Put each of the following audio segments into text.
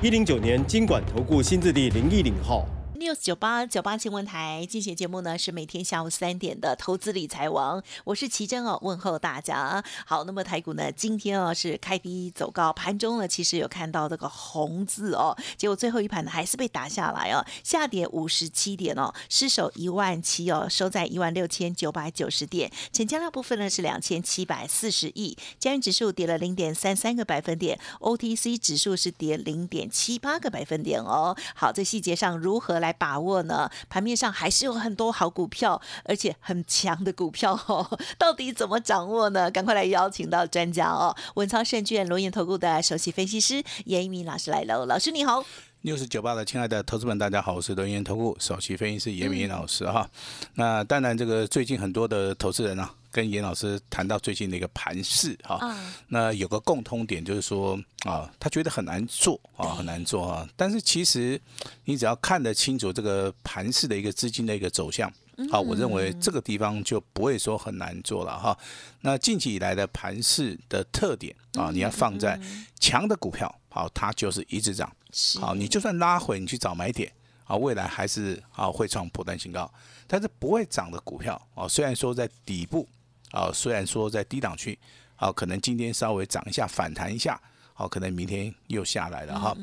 一零九年经管投顾新字第零一零号。News 九八九八新闻台进行节目呢，是每天下午三点的投资理财王，我是奇珍哦，问候大家。好，那么台股呢，今天哦是开低走高，盘中呢其实有看到这个红字哦，结果最后一盘呢还是被打下来哦，下跌五十七点哦，失守一万七哦，收在一万六千九百九十点，成交量部分呢是两千七百四十亿，加元指数跌了零点三三个百分点，OTC 指数是跌零点七八个百分点哦。好，在细节上如何来把握呢？盘面上还是有很多好股票，而且很强的股票哦，到底怎么掌握呢？赶快来邀请到专家哦，文昌证券罗研投顾的首席分析师严一鸣老师来喽，老师你好。六十九八的亲爱的投资们，大家好，我是龙岩投顾首席分析师严明老师哈。那当然，这个最近很多的投资人啊，跟严老师谈到最近的一个盘势哈。嗯那有个共通点就是说啊，他觉得很难做啊，很难做啊。但是其实你只要看得清楚这个盘势的一个资金的一个走向。好，我认为这个地方就不会说很难做了哈。那近期以来的盘势的特点啊，你要放在强的股票，好，它就是一直涨。是好，你就算拉回，你去找买点啊，未来还是啊会创破断新高。但是不会涨的股票啊，虽然说在底部啊，虽然说在低档区啊，可能今天稍微涨一下，反弹一下，好、可能明天又下来了哈。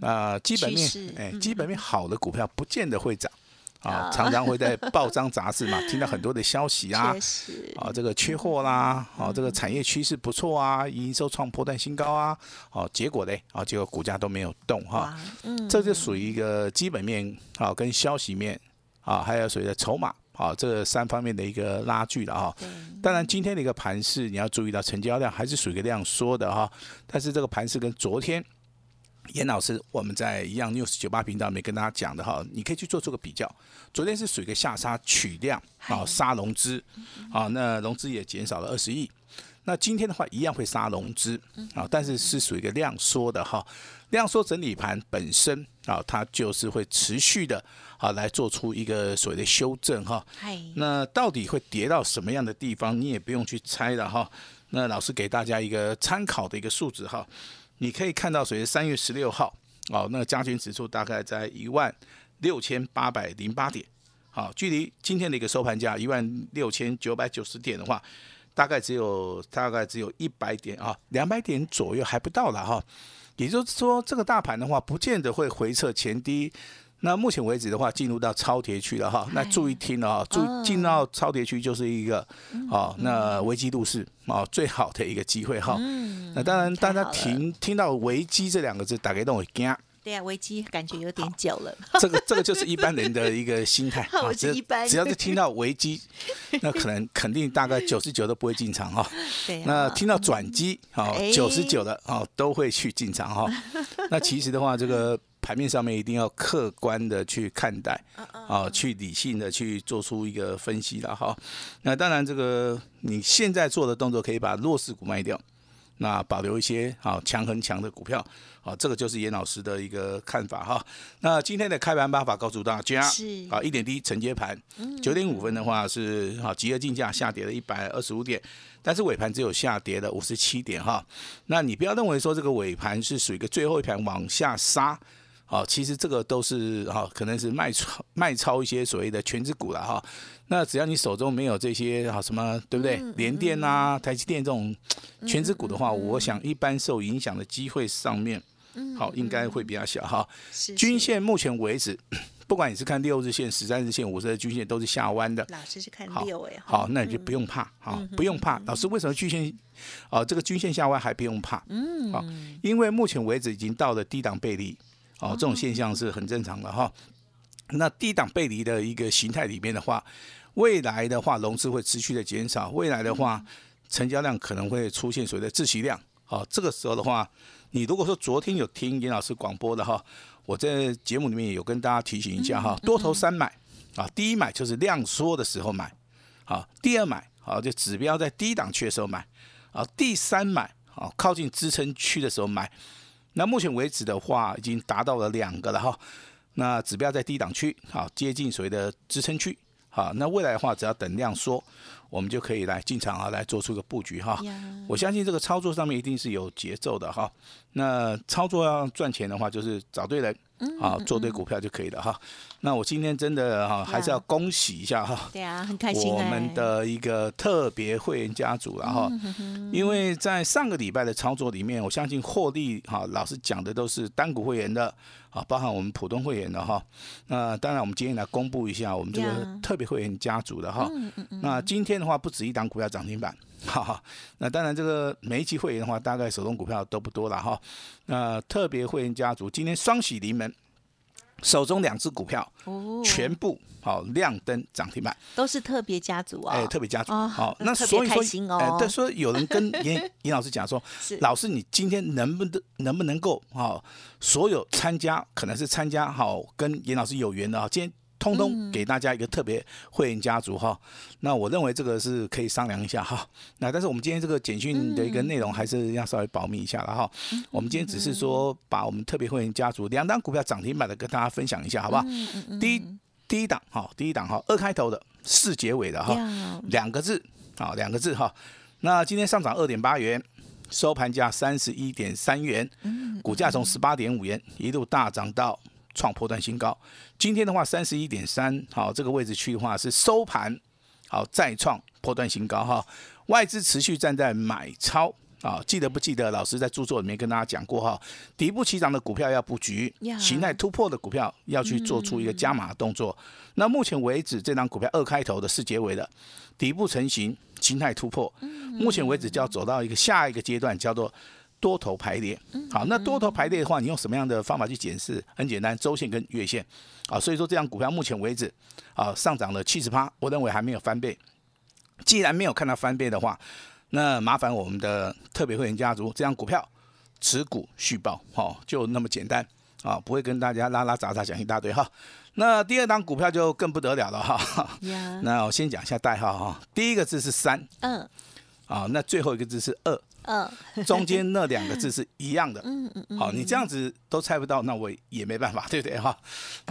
那基本面哎嗯，基本面好的股票不见得会涨啊啊，常常会在报章杂志嘛听到很多的消息啊啊，这个缺货啦，啊，这个产业趋势不错啊，营收创破断新高啊，哦，结果嘞，啊，结果股价都没有动哈，这就属于一个基本面啊，跟消息面啊，还有所谓的筹码啊，这三方面的一个拉锯了哈。当然，今天的一个盘势，你要注意到成交量还是属于一个量缩的哈，但是这个盘势跟昨天。严老师，我们在一样 news 九八频道里面跟大家讲的哈，你可以去做出个比较。昨天是属于一个下杀取量啊，杀融资啊，那融资也减少了二十亿。那今天的话一样会杀融资啊，但是是属于一个量缩的哈，量缩整理盘本身啊，它就是会持续的啊来做出一个所谓的修正哈。那到底会跌到什么样的地方，你也不用去猜了哈。那老师给大家一个参考的一个数字哈，你可以看到，随着三月十六号哦，那个加权指数大概在一万六千八百零八点，好，距离今天的一个收盘价一万六千九百九十点的话，大概只有大概只有一百点啊，两百点左右还不到了哈。也就是说，这个大盘的话，不见得会回撤前低。那目前为止的话，进入到超跌区了哈。那注意听了哈，注进到超跌区就是一个哦，那危机入市哦最好的一个机会哈。嗯那当然，大家听听到危机这两个字，大家都会惊。对啊，危机感觉有点久了，这个这个就是一般人的一个心态。我是只只要是听到危机，那可能肯定大概九十九都不会进场哈。对啊，那听到转机，好哎。九十九的哦都会去进场哈。那其实的话，这个盘面上面一定要客观的去看待，嗯啊，去理性的去做出一个分析了哈。那当然，这个你现在做的动作可以把弱势股卖掉，那保留一些啊强很强的股票，啊，这个就是严老师的一个看法哈。那今天的开盘办法告诉大家，是啊一点低承接盘，九点五分的话是啊集合竞价下跌了一百二十五点。但是尾盘只有下跌了五十七点哈，那你不要认为说这个尾盘是属于一个最后一盘往下杀，好，其实这个都是哈，可能是卖超卖超一些所谓的全指股了哈。那只要你手中没有这些哈什么，对不对？联电啊、台积电这种全指股的话，我想一般受影响的机会上面，好应该会比较小哈。是均线目前为止，不管你是看六日线、十三日线、五十日均线，都是下弯的。老师是看好六哎，好，那你就不用怕，好，不用怕。老师为什么均线，啊，这个均线下弯还不用怕？嗯，好，因为目前为止已经到了低档背离，哦，这种现象是很正常的哈。那低档背离的一个形态里面的话，未来的话融资会持续的减少，未来的话成交量可能会出现所谓的窒息量，好，这个时候的话，你如果说昨天有听严老师广播的哈，我在节目里面有跟大家提醒一下哈，多头三买啊，第一买就是量缩的时候买，好，第二买好就指标在低档区的时候买，啊，第三买啊靠近支撑区的时候买。那目前为止的话，已经达到了两个了哈。那指标在低档区，好接近所谓的支撑区，好，那未来的话，只要等量缩。我们就可以来进场啊，来做出个布局哈。我相信这个操作上面一定是有节奏的哈。那操作要赚钱的话，就是找对人啊，做对股票就可以了哈。那我今天真的哈，还是要恭喜一下哈。对啊，很开心我们的一个特别会员家族了哈。因为在上个礼拜的操作里面，我相信获利哈，老师讲的都是单股会员的。啊，包含我们普通会员的哈，那当然我们今天来公布一下我们这个特别会员家族的哈。那今天的话不止一档股票涨停板，哈哈。那当然这个每一期会员的话，大概手中股票都不多了哈。那特别会员家族今天双喜临门。手中两只股票，全部好亮灯涨停板，都是特别家族啊！哎，特别家族，好，那所以说，哎，但，说有人跟严 严老师讲说，老师你今天能不能能不能够好，所有参加可能是参加好跟严老师有缘的啊，今天。通通给大家一个特别会员家族哈，那我认为这个是可以商量一下哈。那但是我们今天这个简讯的一个内容还是要稍微保密一下了哈。我们今天只是说把我们特别会员家族两档股票涨停板的跟大家分享一下，好不好？第一第一档哈，第一档哈，二开头的四结尾的哈，两个字啊，两个字哈。那今天上涨二点八元，收盘价三十一点三元，股价从十八点五元一路大涨到。创破断新高，今天的话三十一点三，好，这个位置去的话是收盘，好再创破断新高哈，外资持续站在买超啊，记得不记得？老师在著作里面跟大家讲过哈，底部起涨的股票要布局，形态突破的股票要去做出一个加码动作。那目前为止，这张股票二开头的四结尾的底部成型，形态突破，目前为止就要走到一个下一个阶段，叫做。多头排列，好，那多头排列的话，你用什么样的方法去检视？很简单，周线跟月线，啊，所以说这张股票目前为止，啊，上涨了七十趴，我认为还没有翻倍。既然没有看到翻倍的话，那麻烦我们的特别会员家族，这张股票持股续报，好，就那么简单，啊，不会跟大家拉拉杂杂讲一大堆哈。那第二档股票就更不得了了哈。那我先讲一下代号哈，第一个字是三，嗯，啊，那最后一个字是二。嗯，中间那两个字是一样的。嗯嗯嗯。好，你这样子都猜不到，那我也没办法，对不对哈？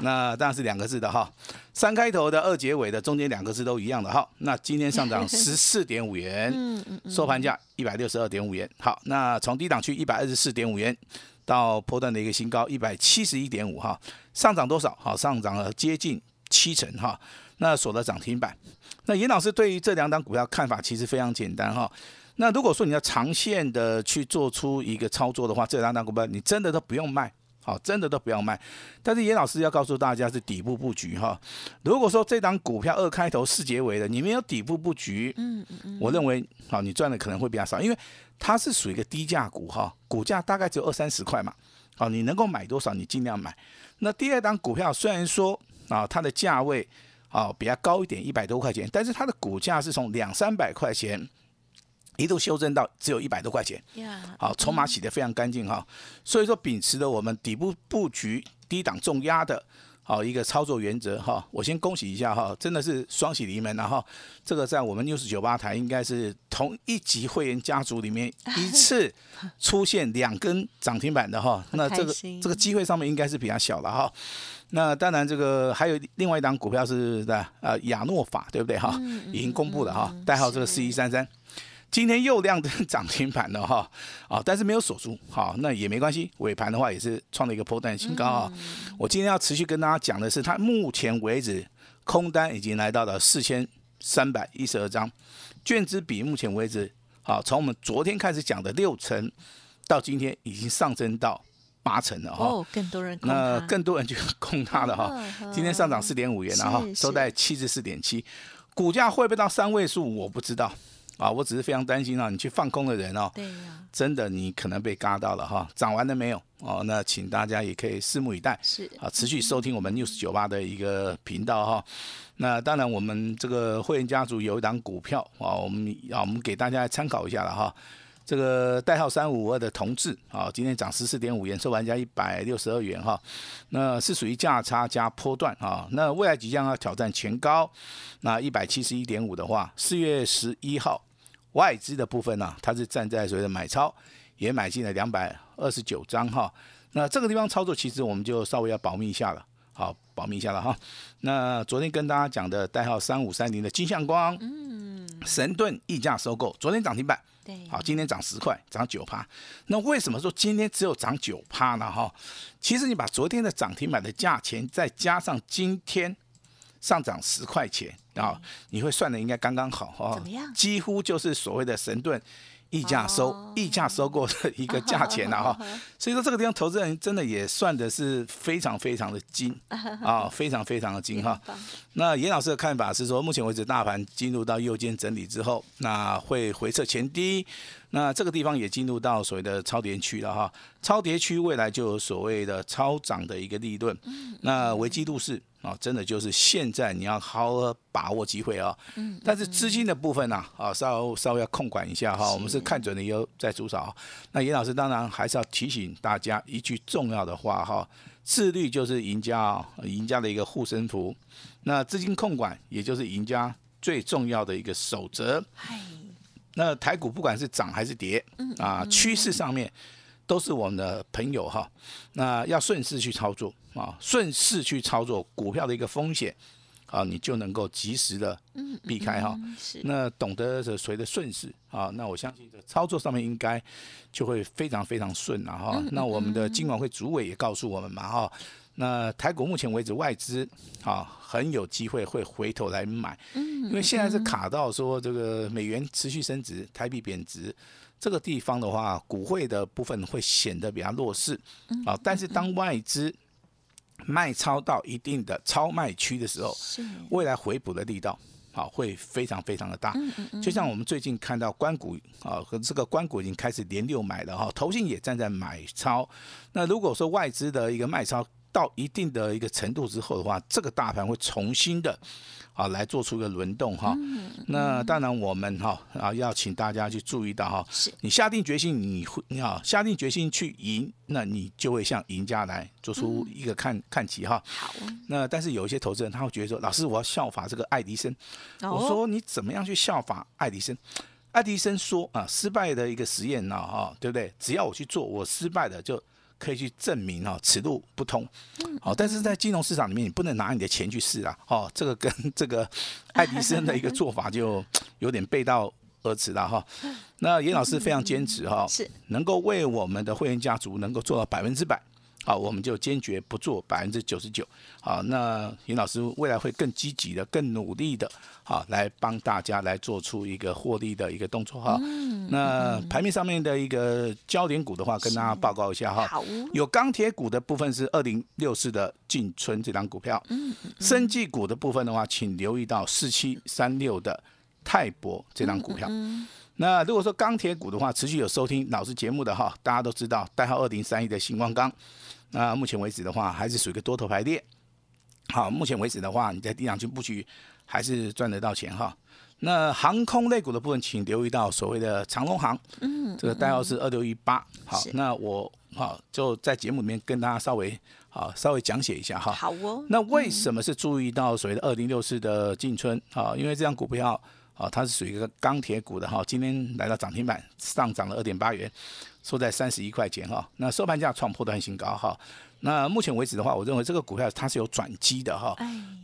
那当然是两个字的哈，三开头的，二结尾的，中间两个字都一样的哈。那今天上涨十四点五元，嗯嗯嗯，收盘价一百六十二点五元。好，那从低档区一百二十四点五元到破段的一个新高一百七十一点五哈，上涨多少？好，上涨了接近七成哈。那锁了涨停板。那严老师对于这两档股票看法其实非常简单哈。那如果说你要长线的去做出一个操作的话，这两档股票你真的都不用卖，好，真的都不要卖。但是严老师要告诉大家是底部布局哈。如果说这档股票二开头四结尾的，你没有底部布局，嗯嗯嗯，我认为好，你赚的可能会比较少，因为它是属于一个低价股哈，股价大概只有二三十块嘛，好，你能够买多少你尽量买。那第二档股票虽然说啊它的价位啊比较高一点，一百多块钱，但是它的股价是从两三百块钱。一度修正到只有一百多块钱，好，筹码洗得非常干净哈，所以说秉持的我们底部布局、低档重压的好一个操作原则哈，我先恭喜一下哈，真的是双喜临门了哈这个在我们六十九八台应该是同一级会员家族里面 一次出现两根涨停板的哈，那这个这个机会上面应该是比较小了哈，那当然这个还有另外一档股票是的呃亚诺法对不对哈，已经公布了哈，代号这个四一三三。今天又亮灯涨停板了哈，啊，但是没有锁住，好，那也没关系。尾盘的话也是创了一个破断新高啊。我今天要持续跟大家讲的是，它目前为止空单已经来到了四千三百一十二张，券资比目前为止，好，从我们昨天开始讲的六成，到今天已经上升到八成了哈。哦，更多人那更多人就空它了哈。今天上涨四点五元了哈，收在七十四点七，股价会不会到三位数？我不知道。啊，我只是非常担心啊，你去放空的人哦，对呀，真的你可能被嘎到了哈，涨完了没有？哦，那请大家也可以拭目以待，是啊，持续收听我们 news 九八的一个频道哈。那当然，我们这个会员家族有一档股票啊，我们啊，我们给大家参考一下了哈。这个代号三五五二的同志啊，今天涨十四点五元，收盘价一百六十二元哈。那是属于价差加波段啊。那未来即将要挑战前高，那一百七十一点五的话，四月十一号外资的部分呢，它是站在所谓的买超，也买进了两百二十九张哈。那这个地方操作，其实我们就稍微要保密一下了，好，保密一下了哈。那昨天跟大家讲的代号三五三零的金相光，嗯，神盾溢价收购，昨天涨停板。对，好，今天涨十块，涨九趴。那为什么说今天只有涨九趴呢？哈，其实你把昨天的涨停板的价钱再加上今天上涨十块钱，啊，你会算的应该刚刚好哈。怎么样？几乎就是所谓的神盾。溢价收溢价收购的一个价钱了哈，所以说这个地方投资人真的也算的是非常非常的精 啊，非常非常的精哈。那严老师的看法是说，目前为止大盘进入到右肩整理之后，那会回撤前低，那这个地方也进入到所谓的超跌区了哈。超跌区未来就有所谓的超涨的一个利润，那危机度是。啊，真的就是现在你要好好把握机会啊！嗯，但是资金的部分呢，啊，稍稍微要控管一下哈。我们是看准了以后再出手。那严老师当然还是要提醒大家一句重要的话哈：自律就是赢家啊，赢家的一个护身符。那资金控管也就是赢家最重要的一个守则。那台股不管是涨还是跌，啊，趋势上面。都是我们的朋友哈，那要顺势去操作啊，顺势去操作股票的一个风险啊，你就能够及时的避开哈。那懂得这随着顺势啊，那我相信这操作上面应该就会非常非常顺了哈。那我们的金管会主委也告诉我们嘛哈，那台股目前为止外资啊很有机会会回头来买，因为现在是卡到说这个美元持续升值，台币贬值。这个地方的话，股汇的部分会显得比较弱势，啊，但是当外资卖超到一定的超卖区的时候，未来回补的力道，啊，会非常非常的大。就像我们最近看到关谷啊，和这个关谷已经开始连六买了哈，投信也站在买超。那如果说外资的一个卖超到一定的一个程度之后的话，这个大盘会重新的。啊，来做出一个轮动哈，那当然我们哈啊要请大家去注意到哈，你下定决心你会你好下定决心去赢，那你就会向赢家来做出一个看看齐哈。好，那但是有一些投资人他会觉得说，老师我要效法这个爱迪生，我说你怎么样去效法爱迪生？爱迪生说啊，失败的一个实验呢哈，对不对？只要我去做，我失败的就。可以去证明哈，此路不通。好，但是在金融市场里面，你不能拿你的钱去试啊。哦，这个跟这个爱迪生的一个做法就有点背道而驰了哈。那严老师非常坚持哈，是能够为我们的会员家族能够做到百分之百。好，我们就坚决不做百分之九十九。好，那尹老师未来会更积极的、更努力的，好来帮大家来做出一个获利的一个动作哈。那盘面上面的一个焦点股的话，跟大家报告一下哈。好。有钢铁股的部分是二零六四的进春这张股票。嗯。生技股的部分的话，请留意到四七三六的泰博这张股票。嗯。那如果说钢铁股的话，持续有收听老师节目的哈，大家都知道代号二零三一的星光钢。那目前为止的话，还是属于一个多头排列。好，目前为止的话，你在低档区布局还是赚得到钱哈。那航空类股的部分，请留意到所谓的长龙航，嗯，这个代号是二六一八。好，那我好就在节目里面跟大家稍微好稍微讲解一下哈。好哦。那为什么是注意到所谓的二零六四的进春啊？因为这张股票啊，它是属于一个钢铁股的哈，今天来到涨停板，上涨了二点八元。收在三十一块钱哈，那收盘价创破断新高哈。那目前为止的话，我认为这个股票它是有转机的哈。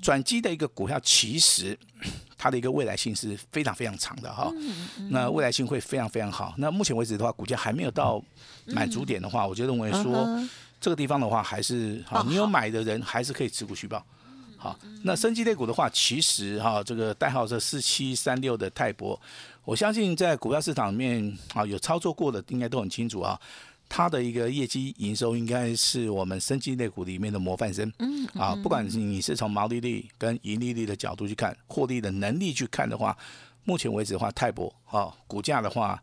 转机的一个股票，其实它的一个未来性是非常非常长的哈。那未来性会非常非常好。那目前为止的话，股价还没有到满足点的话，我就认为说这个地方的话还是好，你有买的人还是可以持股续报。好，那升级类股的话，其实哈，这个代号是四七三六的泰博，我相信在股票市场里面啊，有操作过的应该都很清楚啊，它的一个业绩营收应该是我们生计类股里面的模范生。嗯，啊，不管是你是从毛利率跟盈利率的角度去看，获利的能力去看的话，目前为止的话，泰博啊，股价的话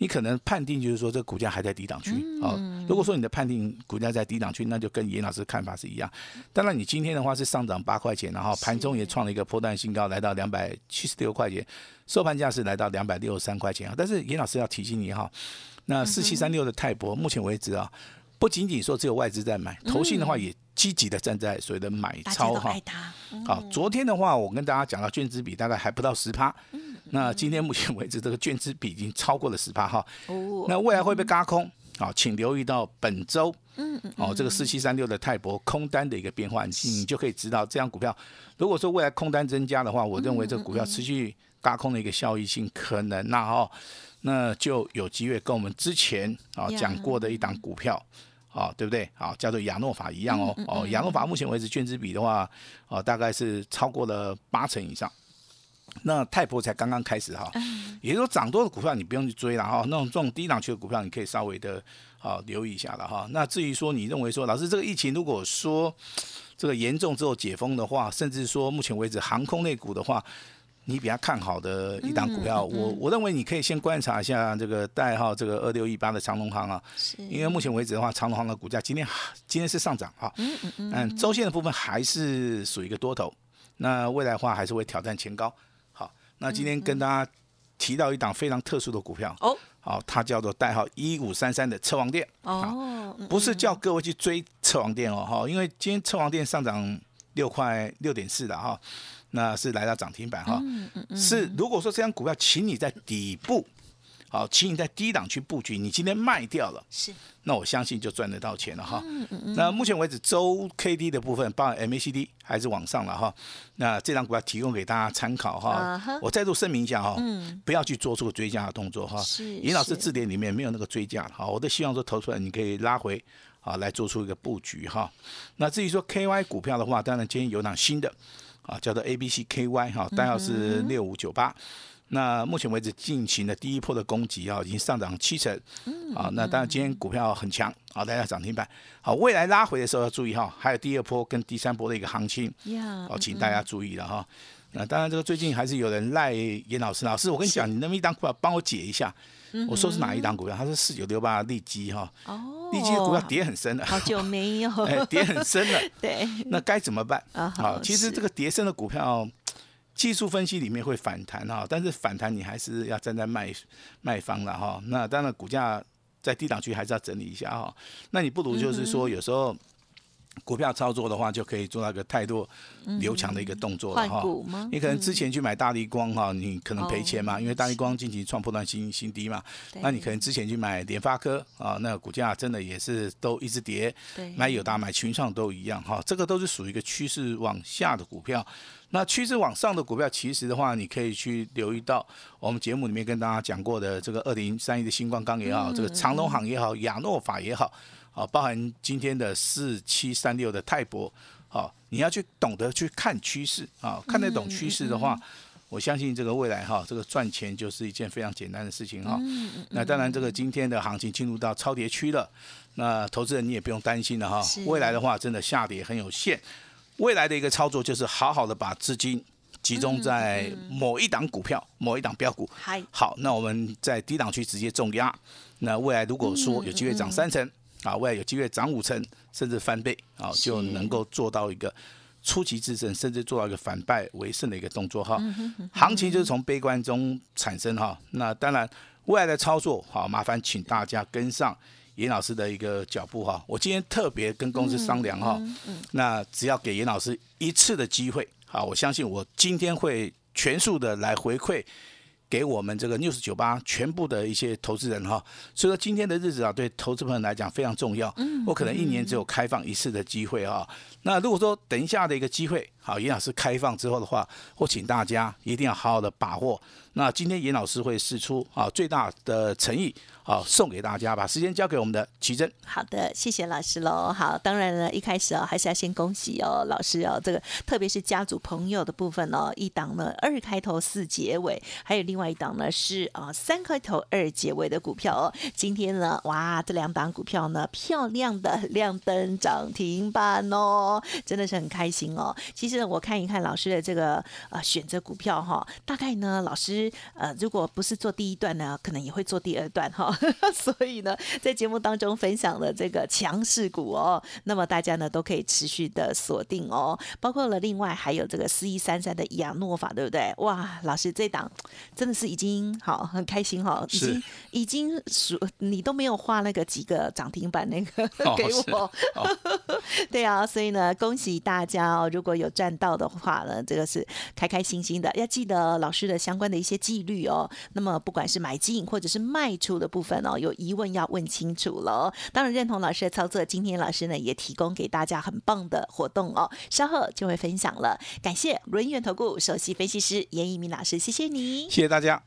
你可能判定就是说这个股价还在低档区啊。如果说你的判定股价在低档区，那就跟严老师看法是一样。当然，你今天的话是上涨八块钱，然后盘中也创了一个波段新高，来到两百七十六块钱，收盘价是来到两百六十三块钱啊。但是严老师要提醒你哈，那四七三六的泰博，目前为止啊，不仅仅说只有外资在买，投信的话也积极的站在所谓的买超哈。好，昨天的话，我跟大家讲到券资比大概还不到十趴。那今天目前为止，这个券资比已经超过了十趴哈。哦。那未来会被嘎空？好，请留意到本周，嗯嗯，哦，这个四七三六的泰博空单的一个变化，你你就可以知道，这样股票如果说未来空单增加的话，我认为这个股票持续嘎空的一个效益性可能那哦，那就有机会跟我们之前啊讲过的一档股票，啊，对不对？啊，叫做亚诺法一样哦。哦，亚诺法目前为止券资比的话，哦，大概是超过了八成以上。那泰博才刚刚开始哈，也就是说涨多的股票你不用去追了哈，那种这种低档区的股票你可以稍微的啊留意一下了哈。那至于说你认为说老师这个疫情如果说这个严重之后解封的话，甚至说目前为止航空类股的话，你比较看好的一档股票，我我认为你可以先观察一下这个代号这个二六一八的长隆行啊，因为目前为止的话，长隆行的股价今天今天是上涨哈，嗯嗯嗯，周线的部分还是属于一个多头，那未来的话还是会挑战前高。好那今天跟大家提到一档非常特殊的股票哦，好，它叫做代号一五三三的车王店哦，不是叫各位去追车王店哦哈，因为今天车王店上涨六块六点四的哈，那是来到涨停板哈，是如果说这张股票，请你在底部。好，请你在低档去布局，你今天卖掉了，是，那我相信就赚得到钱了哈。那目前为止周 K D 的部分，包含 M A C D 还是往上了哈。那这张股票提供给大家参考哈。我再度声明一下哈，不要去做出追加的动作哈。是。尹老师字典里面没有那个追加好，我都希望说投出来你可以拉回啊，来做出一个布局哈。那至于说 K Y 股票的话，当然今天有档新的啊，叫做 A B C K Y 哈，代号是六五九八。那目前为止进行的第一波的攻击啊，已经上涨七成，啊，那当然今天股票很强，啊，大家涨停板，好，未来拉回的时候要注意哈，还有第二波跟第三波的一个行情，哦，请大家注意了哈。那当然这个最近还是有人赖严老师，老师我跟你讲，你那么一档股票帮我解一下，我说是哪一档股票？他是四九六八利基哈，哦，利基的股票跌很深了，好久没有，哎，跌很深了，对，那该怎么办？啊，其实这个跌深的股票。技术分析里面会反弹哈，但是反弹你还是要站在卖卖方了哈。那当然股价在低档区还是要整理一下哈。那你不如就是说有时候。股票操作的话，就可以做那个太多流强的一个动作了哈。你可能之前去买大力光哈，你可能赔钱嘛，因为大力光近期创破断新新低嘛。那你可能之前去买联发科啊，那股价真的也是都一直跌。买友达、买群创都一样哈，这个都是属于一个趋势往下的股票。那趋势往上的股票，其实的话，你可以去留意到我们节目里面跟大家讲过的这个二零三一的星光钢也好，这个长隆行也好，亚诺法也好。啊，包含今天的四七三六的泰博，好，你要去懂得去看趋势啊，看得懂趋势的话，我相信这个未来哈，这个赚钱就是一件非常简单的事情哈。那当然，这个今天的行情进入到超跌区了，那投资人你也不用担心了哈。未来的话，真的下跌很有限。未来的一个操作就是好好的把资金集中在某一档股票、某一档标股。好，那我们在低档区直接重压。那未来如果说有机会涨三成。啊，未来有机会涨五成，甚至翻倍啊，就能够做到一个出奇制胜，甚至做到一个反败为胜的一个动作哈。行情就是从悲观中产生哈。那当然，未来的操作好，麻烦请大家跟上严老师的一个脚步哈。我今天特别跟公司商量哈，那只要给严老师一次的机会，好，我相信我今天会全数的来回馈。给我们这个 news 九八全部的一些投资人哈，所以说今天的日子啊，对投资朋友来讲非常重要。嗯，我可能一年只有开放一次的机会哈。那如果说等一下的一个机会，好，严老师开放之后的话，我请大家一定要好好的把握。那今天严老师会试出啊最大的诚意。好送给大家，把时间交给我们的奇珍。好的，谢谢老师喽。好，当然呢，一开始哦，还是要先恭喜哦，老师哦，这个特别是家族朋友的部分哦，一档呢二开头四结尾，还有另外一档呢是啊三开头二结尾的股票哦。今天呢，哇，这两档股票呢，漂亮的亮灯涨停板哦，真的是很开心哦。其实我看一看老师的这个呃选择股票哈，大概呢，老师呃如果不是做第一段呢，可能也会做第二段哈。所以呢，在节目当中分享了这个强势股哦，那么大家呢都可以持续的锁定哦，包括了另外还有这个四一三三的亚诺法，对不对？哇，老师这档真的是已经好很开心哈，已经已经数你都没有画那个几个涨停板那个给我，对啊，所以呢，恭喜大家哦，如果有赚到的话呢，这个是开开心心的，要记得老师的相关的一些纪律哦。那么不管是买进或者是卖出的部分。哦，有疑问要问清楚了。当然认同老师的操作，今天老师呢也提供给大家很棒的活动哦，稍后就会分享了。感谢轮源投顾首席分析师严一鸣老师，谢谢你，谢谢大家。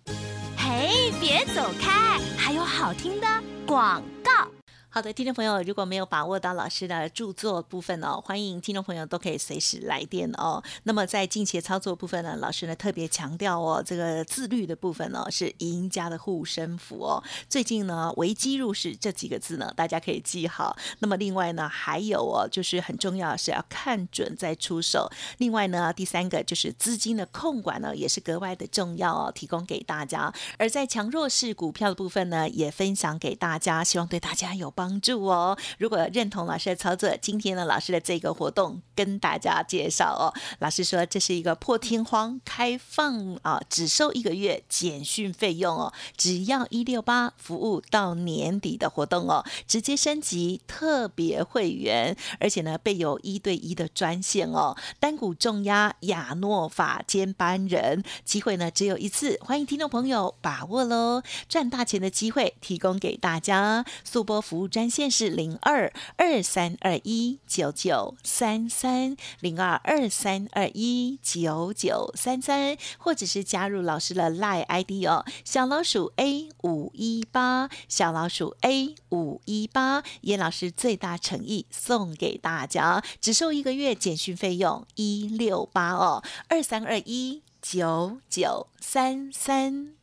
嘿，别走开，还有好听的广告。好的，听众朋友，如果没有把握到老师的著作部分哦，欢迎听众朋友都可以随时来电哦。那么在近期的操作部分呢，老师呢特别强调哦，这个自律的部分呢是赢家的护身符哦。最近呢，危机入市这几个字呢，大家可以记好。那么另外呢，还有哦，就是很重要是要看准再出手。另外呢，第三个就是资金的控管呢，也是格外的重要哦，提供给大家。而在强弱势股票的部分呢，也分享给大家，希望对大家有帮。帮助哦！如果认同老师的操作，今天呢，老师的这个活动跟大家介绍哦。老师说这是一个破天荒开放啊，只收一个月简讯费用哦，只要一六八服务到年底的活动哦，直接升级特别会员，而且呢备有一对一的专线哦，单股重压亚诺法兼班人，机会呢只有一次，欢迎听众朋友把握喽！赚大钱的机会提供给大家，速播服务。专线是零二二三二一九九三三零二二三二一九九三三，或者是加入老师的赖 ID 哦，小老鼠 A 五一八，小老鼠 A 五一八，叶老师最大诚意送给大家，只收一个月简讯费用一六八哦，二三二一九九三三。